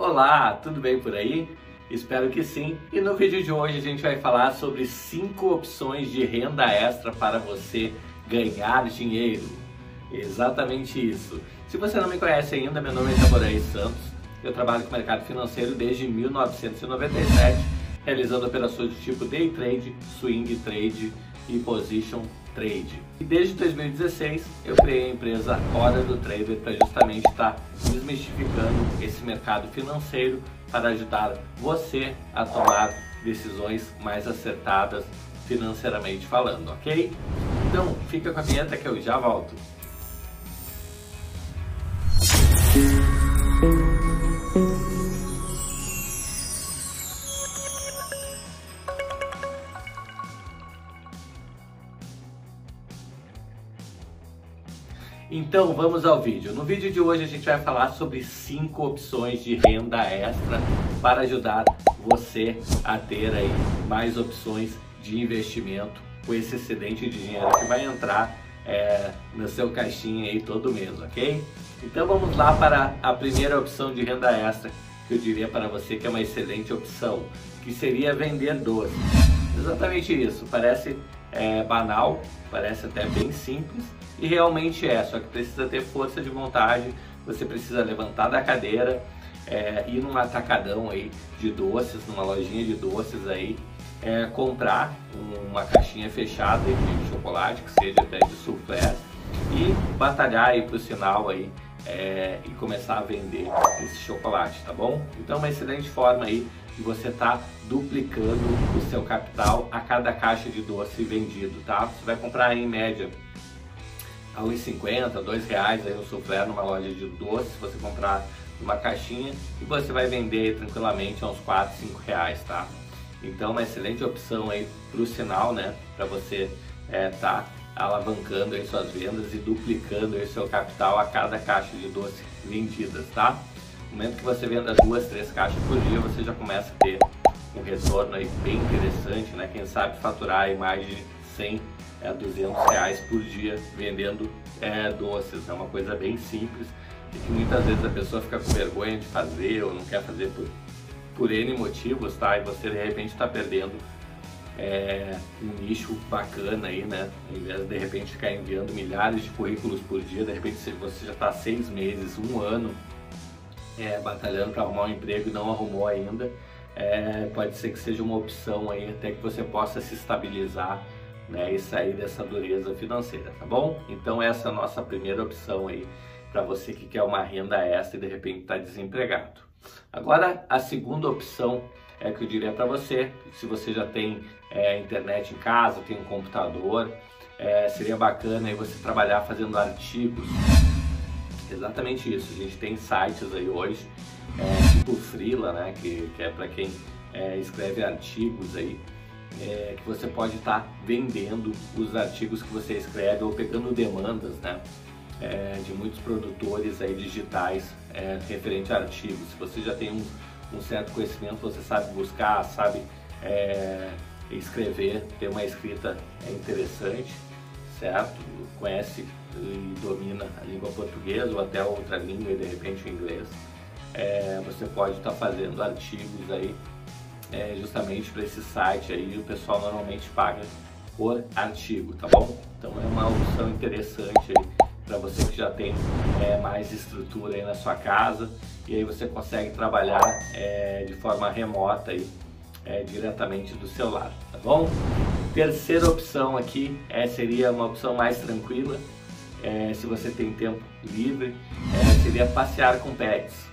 Olá, tudo bem por aí? Espero que sim. E no vídeo de hoje a gente vai falar sobre cinco opções de renda extra para você ganhar dinheiro. Exatamente isso. Se você não me conhece ainda, meu nome é Taboré Santos. Eu trabalho com o mercado financeiro desde 1997, realizando operações do tipo day trade, swing trade e position trade. E desde 2016 eu criei a empresa Hora do Trader para justamente estar tá desmistificando esse mercado financeiro para ajudar você a tomar decisões mais acertadas financeiramente falando, ok? Então fica com a vinheta que eu já volto. Então vamos ao vídeo. No vídeo de hoje a gente vai falar sobre cinco opções de renda extra para ajudar você a ter aí mais opções de investimento com esse excedente de dinheiro que vai entrar é, no seu caixinha aí todo mês, ok? Então vamos lá para a primeira opção de renda extra que eu diria para você que é uma excelente opção, que seria vender doce. Exatamente isso, parece é, banal, parece até bem simples, e realmente é, só que precisa ter força de vontade, você precisa levantar da cadeira, é, ir num atacadão aí de doces, numa lojinha de doces aí, é, comprar uma caixinha fechada de chocolate, que seja até de soufflé, e batalhar aí pro sinal aí é, e começar a vender esse chocolate, tá bom? Então uma excelente forma aí de você estar tá duplicando o seu capital a cada caixa de doce vendido, tá? Você vai comprar em média a 1,50, dois reais aí no soufflé numa loja de doces, você comprar uma caixinha e você vai vender tranquilamente a uns 4, 5 reais, tá? Então uma excelente opção aí para o sinal, né? Para você é, tá alavancando aí suas vendas e duplicando aí seu capital a cada caixa de doce vendidas, tá? No momento que você venda duas, três caixas por dia, você já começa a ter um retorno aí bem interessante, né? Quem sabe faturar aí mais de 100 a 200 reais por dia vendendo é, doces. É uma coisa bem simples e que muitas vezes a pessoa fica com vergonha de fazer ou não quer fazer por, por N motivos, tá? E você de repente está perdendo é, um nicho bacana aí, né? Ao invés de de repente ficar enviando milhares de currículos por dia, de repente você já está seis meses, um ano é, batalhando para arrumar um emprego e não arrumou ainda, é, pode ser que seja uma opção aí até que você possa se estabilizar né, e sair dessa dureza financeira, tá bom? Então essa é a nossa primeira opção aí para você que quer uma renda extra e de repente está desempregado. Agora a segunda opção é que eu diria para você, se você já tem é, internet em casa, tem um computador, é, seria bacana aí você trabalhar fazendo artigos. Exatamente isso. A gente tem sites aí hoje, é, tipo Freela, né, que, que é para quem é, escreve artigos aí é, que você pode estar tá vendendo os artigos que você escreve ou pegando demandas, né? É, de muitos produtores aí digitais é, referente a artigos. Se você já tem um, um, certo conhecimento, você sabe buscar, sabe é, escrever, ter uma escrita é interessante, certo? Conhece e domina a língua portuguesa ou até outra língua e de repente o inglês. É, você pode estar tá fazendo artigos aí é, justamente para esse site aí o pessoal normalmente paga por artigo, tá bom? Então é uma opção interessante para você que já tem é, mais estrutura aí na sua casa e aí você consegue trabalhar é, de forma remota aí, é, diretamente do celular, tá bom? Terceira opção aqui é, seria uma opção mais tranquila, é, se você tem tempo livre, é, seria passear com pets.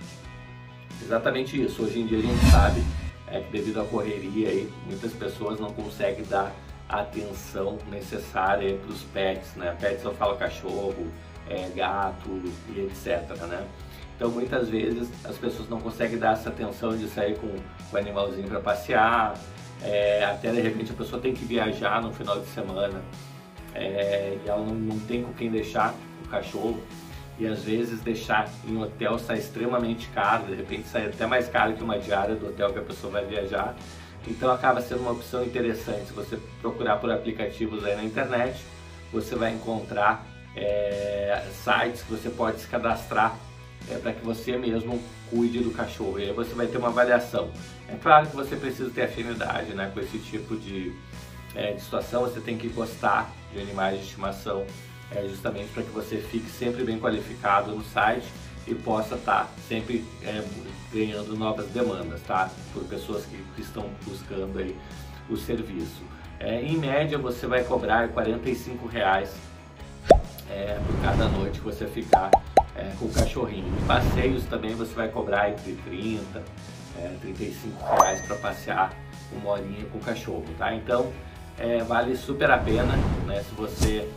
Exatamente isso, hoje em dia a gente sabe é devido à correria aí, muitas pessoas não conseguem dar a atenção necessária para os pets, né? Pets eu falo cachorro, é, gato e etc, né? Então muitas vezes as pessoas não conseguem dar essa atenção de sair com, com o animalzinho para passear, é, até de repente a pessoa tem que viajar no final de semana é, e ela não, não tem com quem deixar o cachorro e às vezes deixar em hotel sai extremamente caro, de repente sai até mais caro que uma diária do hotel que a pessoa vai viajar. Então acaba sendo uma opção interessante. Se você procurar por aplicativos aí na internet, você vai encontrar é, sites que você pode se cadastrar é para que você mesmo cuide do cachorro. E aí você vai ter uma avaliação. É claro que você precisa ter afinidade né, com esse tipo de, é, de situação, você tem que gostar de animais de estimação, é, justamente para que você fique sempre bem qualificado no site e possa estar tá sempre é, ganhando novas demandas, tá? Por pessoas que, estão buscando aí o serviço. É, em média você vai cobrar 45 reais, é, por cada noite que você ficar é, com o cachorrinho. Em passeios também você vai cobrar entre 30 é, 35 reais para passear uma horinha com o cachorro, tá? Então é, vale super a pena, né? Se você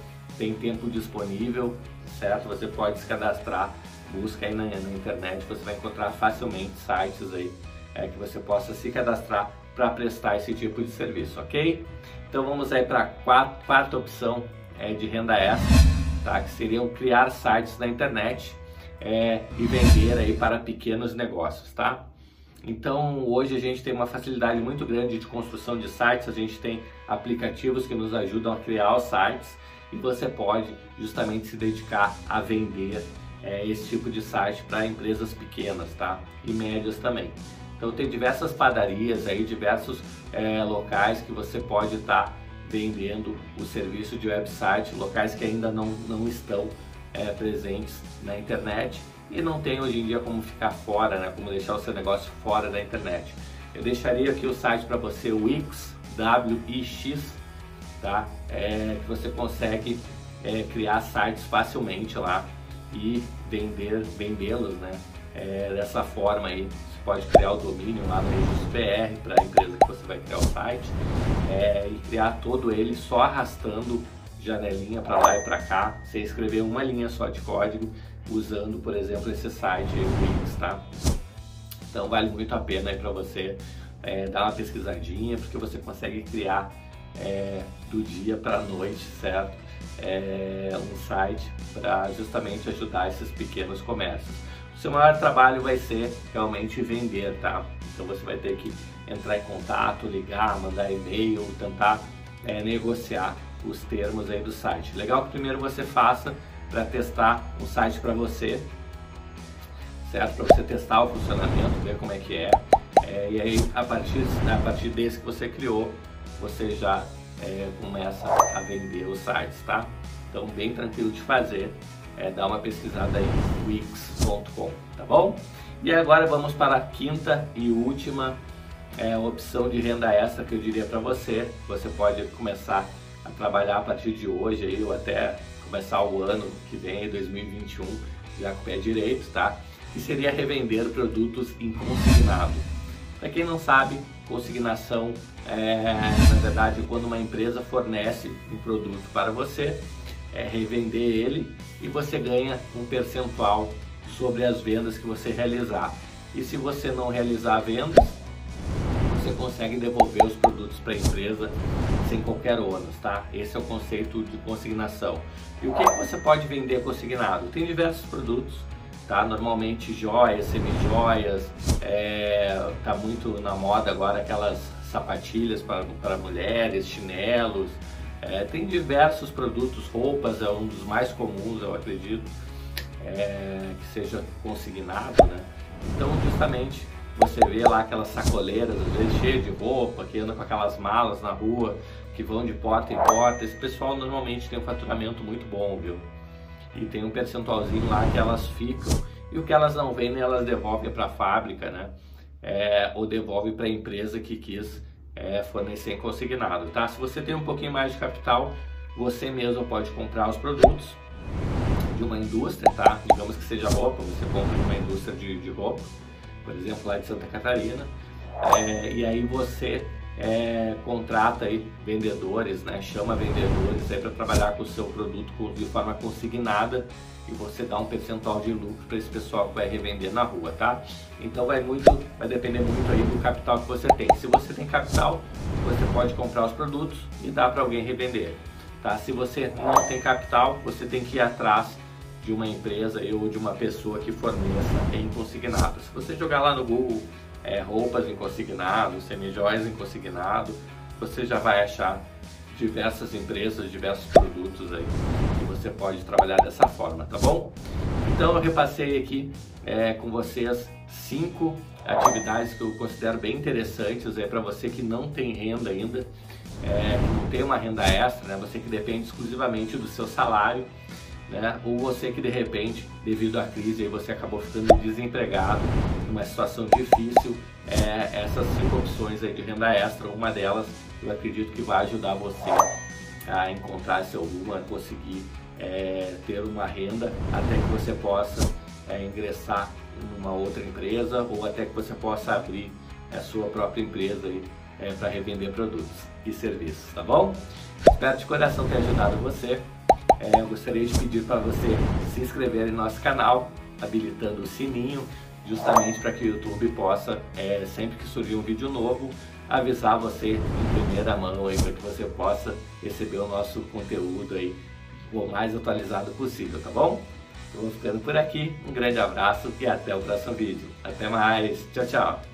tem tempo disponível, certo? Você pode se cadastrar, busca aí na, na internet, você vai encontrar facilmente sites aí é, que você possa se cadastrar para prestar esse tipo de serviço, ok? Então vamos aí para a quarta opção é, de renda extra, tá? Que seriam criar sites na internet é, e vender aí para pequenos negócios, tá? Então hoje a gente tem uma facilidade muito grande de construção de sites, a gente tem aplicativos que nos ajudam a criar os sites e você pode justamente se dedicar a vender é, esse tipo de site para empresas pequenas, tá? E médias também. Então tem diversas padarias aí, diversos é, locais que você pode estar tá vendendo o serviço de website, locais que ainda não, não estão é, presentes na internet e não tem hoje em dia como ficar fora, né? como deixar o seu negócio fora da internet. Eu deixaria aqui o site para você, Wix, W-I-X, tá? É, que você consegue é, criar sites facilmente lá e vender, vendê-los, né? É, dessa forma aí, você pode criar o domínio lá no PR para a empresa que você vai criar o site é, e criar todo ele só arrastando janelinha para lá e para cá, sem escrever uma linha só de código usando, por exemplo, esse site Wix, tá? Então vale muito a pena aí para você é, dar uma pesquisadinha, porque você consegue criar é, do dia para a noite, certo? É, um site para justamente ajudar esses pequenos comércios. O seu maior trabalho vai ser realmente vender, tá? Então você vai ter que entrar em contato, ligar, mandar e-mail, tentar é, negociar os termos aí do site. Legal que primeiro você faça para testar um site para você, certo? Para você testar o funcionamento, ver como é que é. é e aí a partir, a partir desse que você criou, você já é, começa a vender os sites, tá? Então bem tranquilo de fazer. É, dá uma pesquisada aí wix.com, tá bom? E agora vamos para a quinta e última é, opção de renda extra que eu diria para você. Você pode começar a trabalhar a partir de hoje aí, ou até começar o ano que vem, 2021, já com o pé direito, tá? Que seria revender produtos em consignado. Para quem não sabe, consignação é, na verdade, quando uma empresa fornece um produto para você, é revender ele e você ganha um percentual sobre as vendas que você realizar. E se você não realizar vendas, você consegue devolver os produtos para a empresa sem qualquer ônus, tá? Esse é o conceito de consignação. E o que, que você pode vender consignado? Tem diversos produtos, tá? Normalmente joias, semi-joias, é, tá muito na moda agora aquelas sapatilhas para, mulheres, chinelos, é, tem diversos produtos, roupas é um dos mais comuns, eu acredito, é, que seja consignado, né? Então, justamente, você vê lá aquelas sacoleiras, às vezes cheias de roupa, que anda com aquelas malas na rua, que vão de porta em porta. Esse pessoal normalmente tem um faturamento muito bom, viu? E tem um percentualzinho lá que elas ficam. E o que elas não vendem, elas devolvem para a fábrica, né? É, ou devolve para a empresa que quis é, fornecer consignado, tá? Se você tem um pouquinho mais de capital, você mesmo pode comprar os produtos de uma indústria, tá? Digamos que seja roupa, você compra de uma indústria de, de roupa por exemplo, lá de Santa Catarina, é, e aí você é, contrata aí vendedores, né, chama vendedores para trabalhar com o seu produto de forma consignada e você dá um percentual de lucro para esse pessoal que vai revender na rua, tá? Então vai muito, vai depender muito aí do capital que você tem. Se você tem capital, você pode comprar os produtos e dar para alguém revender, tá? Se você não tem capital, você tem que ir atrás de uma empresa ou de uma pessoa que forneça em consignado. Se você jogar lá no Google é, roupas em consignado, semijóias em consignado, você já vai achar diversas empresas, diversos produtos aí que você pode trabalhar dessa forma, tá bom? Então eu repassei aqui é, com vocês cinco atividades que eu considero bem interessantes para você que não tem renda ainda, é, não tem uma renda extra, né? você que depende exclusivamente do seu salário, né? ou você que de repente, devido à crise, aí você acabou ficando desempregado, numa situação difícil, é, essas cinco opções aí de renda extra, uma delas eu acredito que vai ajudar você a encontrar seu rumo, a conseguir é, ter uma renda até que você possa é, ingressar em uma outra empresa ou até que você possa abrir a sua própria empresa é, para revender produtos e serviços, tá bom? Espero de coração ter ajudado você. É, eu gostaria de pedir para você se inscrever em nosso canal, habilitando o sininho, justamente para que o YouTube possa, é, sempre que surgir um vídeo novo, avisar você em primeira mão aí para que você possa receber o nosso conteúdo aí o mais atualizado possível, tá bom? Então, vou ficando por aqui, um grande abraço e até o próximo vídeo. Até mais, tchau, tchau!